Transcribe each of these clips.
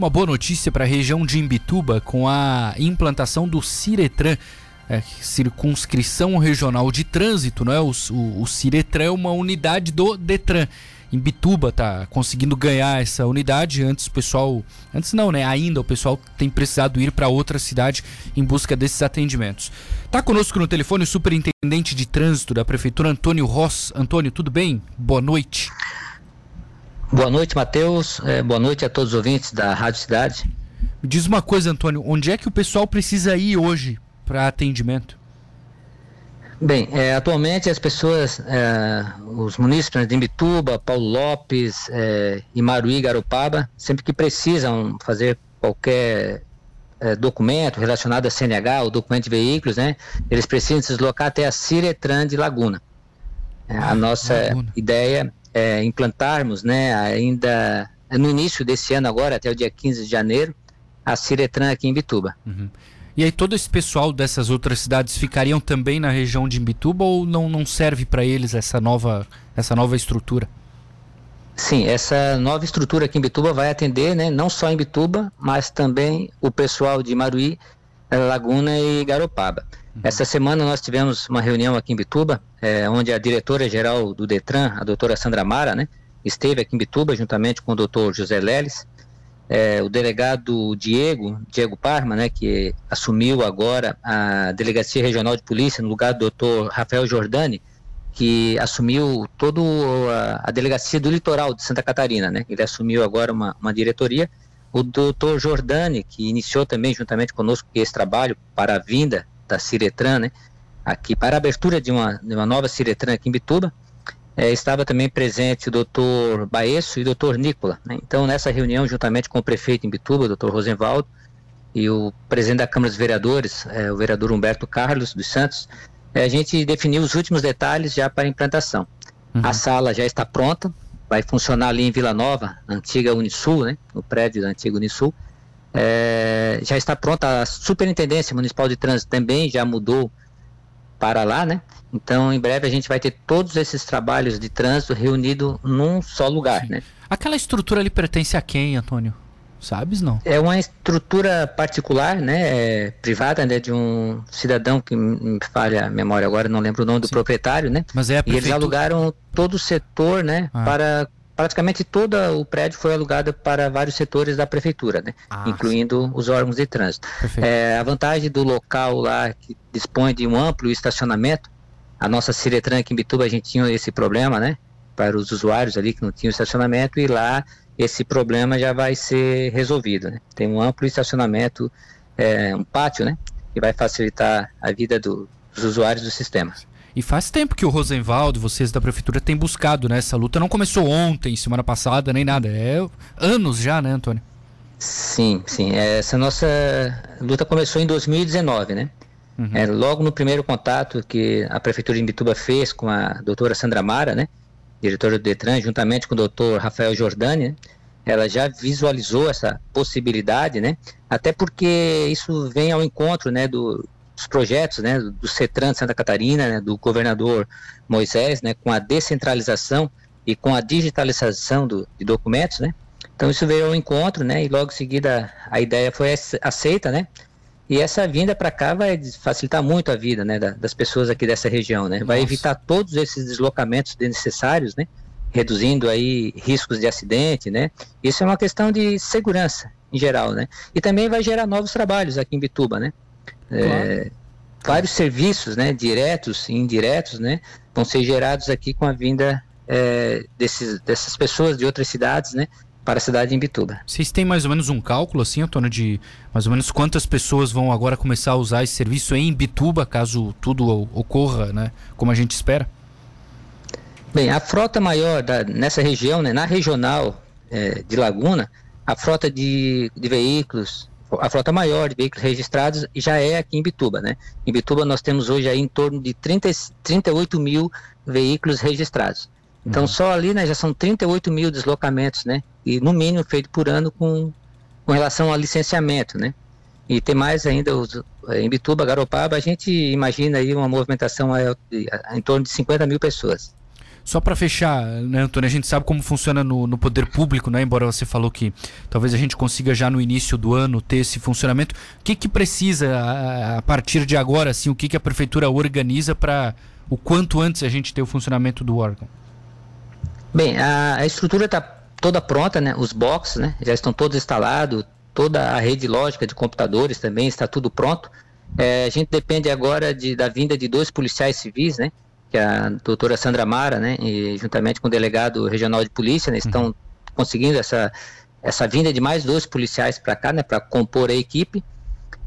uma boa notícia para a região de Imbituba com a implantação do Ciretran, é, Circunscrição Regional de Trânsito, não é? O, o, o Ciretran é uma unidade do Detran. Imbituba tá conseguindo ganhar essa unidade. Antes o pessoal, antes não, né? Ainda o pessoal tem precisado ir para outra cidade em busca desses atendimentos. Tá conosco no telefone o superintendente de trânsito da prefeitura Antônio Ross. Antônio, tudo bem? Boa noite. Boa noite, Matheus. É, boa noite a todos os ouvintes da Rádio Cidade. Me diz uma coisa, Antônio, onde é que o pessoal precisa ir hoje para atendimento? Bem, é, atualmente as pessoas, é, os munícipes de Imbituba, Paulo Lopes, é, Imaruí, Garopaba, sempre que precisam fazer qualquer é, documento relacionado a CNH, ou documento de veículos, né, eles precisam se deslocar até a Ciretran de Laguna. É, a ah, nossa Laguna. ideia é, implantarmos, né, ainda no início desse ano agora, até o dia 15 de janeiro, a Ciretran aqui em Bituba. Uhum. E aí todo esse pessoal dessas outras cidades ficariam também na região de Imbituba ou não, não serve para eles essa nova, essa nova estrutura? Sim, essa nova estrutura aqui em Bituba vai atender, né, não só em Bituba, mas também o pessoal de Maruí, Laguna e Garopaba. Uhum. Essa semana nós tivemos uma reunião aqui em Bituba, é, onde a diretora-geral do DETRAN, a doutora Sandra Mara, né, esteve aqui em Bituba juntamente com o doutor José Leles, é, o delegado Diego, Diego Parma, né, que assumiu agora a Delegacia Regional de Polícia no lugar do doutor Rafael Jordani, que assumiu toda a, a, Delegacia do Litoral de Santa Catarina, né, ele assumiu agora uma, uma diretoria, o doutor Jordani, que iniciou também juntamente conosco esse trabalho para a vinda da Ciretran, né, aqui para a abertura de uma, de uma nova Ciretran aqui em Bituba, é, estava também presente o doutor Baesso e o doutor Nicola. Né? Então, nessa reunião, juntamente com o prefeito em Bituba, o doutor Rosenvaldo, e o presidente da Câmara dos Vereadores, é, o vereador Humberto Carlos dos Santos, é, a gente definiu os últimos detalhes já para a implantação. Uhum. A sala já está pronta, vai funcionar ali em Vila Nova, antiga Unisul, né, no prédio da antiga Unisul. É, já está pronta a Superintendência Municipal de Trânsito também já mudou para lá, né? Então, em breve a gente vai ter todos esses trabalhos de trânsito reunido num só lugar, Sim. né? Aquela estrutura ali pertence a quem, Antônio? Sabes não? É uma estrutura particular, né, é, privada, né, de um cidadão que me falha a memória agora, não lembro o nome do Sim. proprietário, né? Mas é a prefeitura... E eles alugaram todo o setor, né, ah. para praticamente todo o prédio foi alugado para vários setores da prefeitura, né? Ah, incluindo sim. os órgãos de trânsito. É, a vantagem do local lá que dispõe de um amplo estacionamento, a nossa Ciretran aqui em Bituba a gente tinha esse problema, né? Para os usuários ali que não tinham estacionamento e lá esse problema já vai ser resolvido, né? Tem um amplo estacionamento, é, um pátio, né? Que vai facilitar a vida do, dos usuários do sistema. E faz tempo que o Rosenwald, vocês da prefeitura, têm buscado, né? Essa luta não começou ontem, semana passada, nem nada. É anos já, né, Antônio? Sim, sim. Essa nossa luta começou em 2019, né? Uhum. É, logo no primeiro contato que a prefeitura de Imbituba fez com a doutora Sandra Mara, né? Diretora do Detran, juntamente com o doutor Rafael Jordani, né? ela já visualizou essa possibilidade, né? Até porque isso vem ao encontro, né, do, os projetos né, do CETRAN de Santa Catarina, né, do governador Moisés, né, com a descentralização e com a digitalização do, de documentos, né? Então isso veio ao encontro, né? E logo em seguida a ideia foi aceita, né? E essa vinda para cá vai facilitar muito a vida, né, das pessoas aqui dessa região, né? Vai Nossa. evitar todos esses deslocamentos desnecessários, né? Reduzindo aí riscos de acidente, né? Isso é uma questão de segurança em geral, né? E também vai gerar novos trabalhos aqui em Bituba, né? É, vários serviços, né, diretos e indiretos, né, vão ser gerados aqui com a vinda é, desses, dessas pessoas de outras cidades, né, para a cidade de Imbituba. Vocês têm mais ou menos um cálculo, assim, Antônio, de mais ou menos quantas pessoas vão agora começar a usar esse serviço em Imbituba, caso tudo ocorra, né, como a gente espera? Bem, a frota maior da, nessa região, né, na regional é, de Laguna, a frota de, de veículos a frota maior de veículos registrados já é aqui em Bituba, né? Em Bituba nós temos hoje aí em torno de 30, 38 mil veículos registrados. Então uhum. só ali né, já são 38 mil deslocamentos, né? E no mínimo feito por ano com, com relação ao licenciamento, né? E tem mais ainda os, em Bituba, Garopaba, a gente imagina aí uma movimentação a, a, em torno de 50 mil pessoas. Só para fechar, né, Antônio, a gente sabe como funciona no, no, poder público, né? Embora você falou que talvez a gente consiga já no início do ano ter esse funcionamento. O que, que precisa a, a partir de agora, assim, o que, que a prefeitura organiza para o quanto antes a gente ter o funcionamento do órgão? Bem, a, a estrutura está toda pronta, né? Os boxes, né? Já estão todos instalados, toda a rede lógica de computadores também está tudo pronto. É, a gente depende agora de, da vinda de dois policiais civis, né? Que é a doutora Sandra Mara, né? E juntamente com o delegado regional de polícia, né, estão uhum. conseguindo essa, essa vinda de mais dois policiais para cá, né? Para compor a equipe.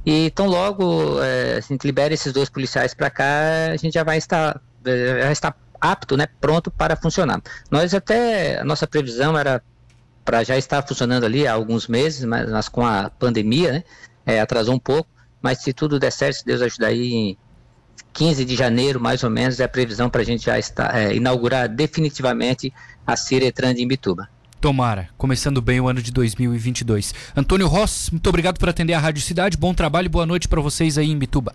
E então logo é, a gente libera esses dois policiais para cá, a gente já vai estar, já está apto, né? Pronto para funcionar. Nós até a nossa previsão era para já estar funcionando ali há alguns meses, mas, mas com a pandemia, né? É, atrasou um pouco mas se tudo der certo, se Deus ajudar aí, em 15 de janeiro, mais ou menos, é a previsão para a gente já estar, é, inaugurar definitivamente a Ciretran de Imbituba. Tomara, começando bem o ano de 2022. Antônio Ross, muito obrigado por atender a Rádio Cidade. Bom trabalho boa noite para vocês aí em Bituba.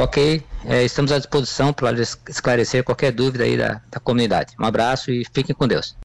Ok, é, estamos à disposição para esclarecer qualquer dúvida aí da, da comunidade. Um abraço e fiquem com Deus.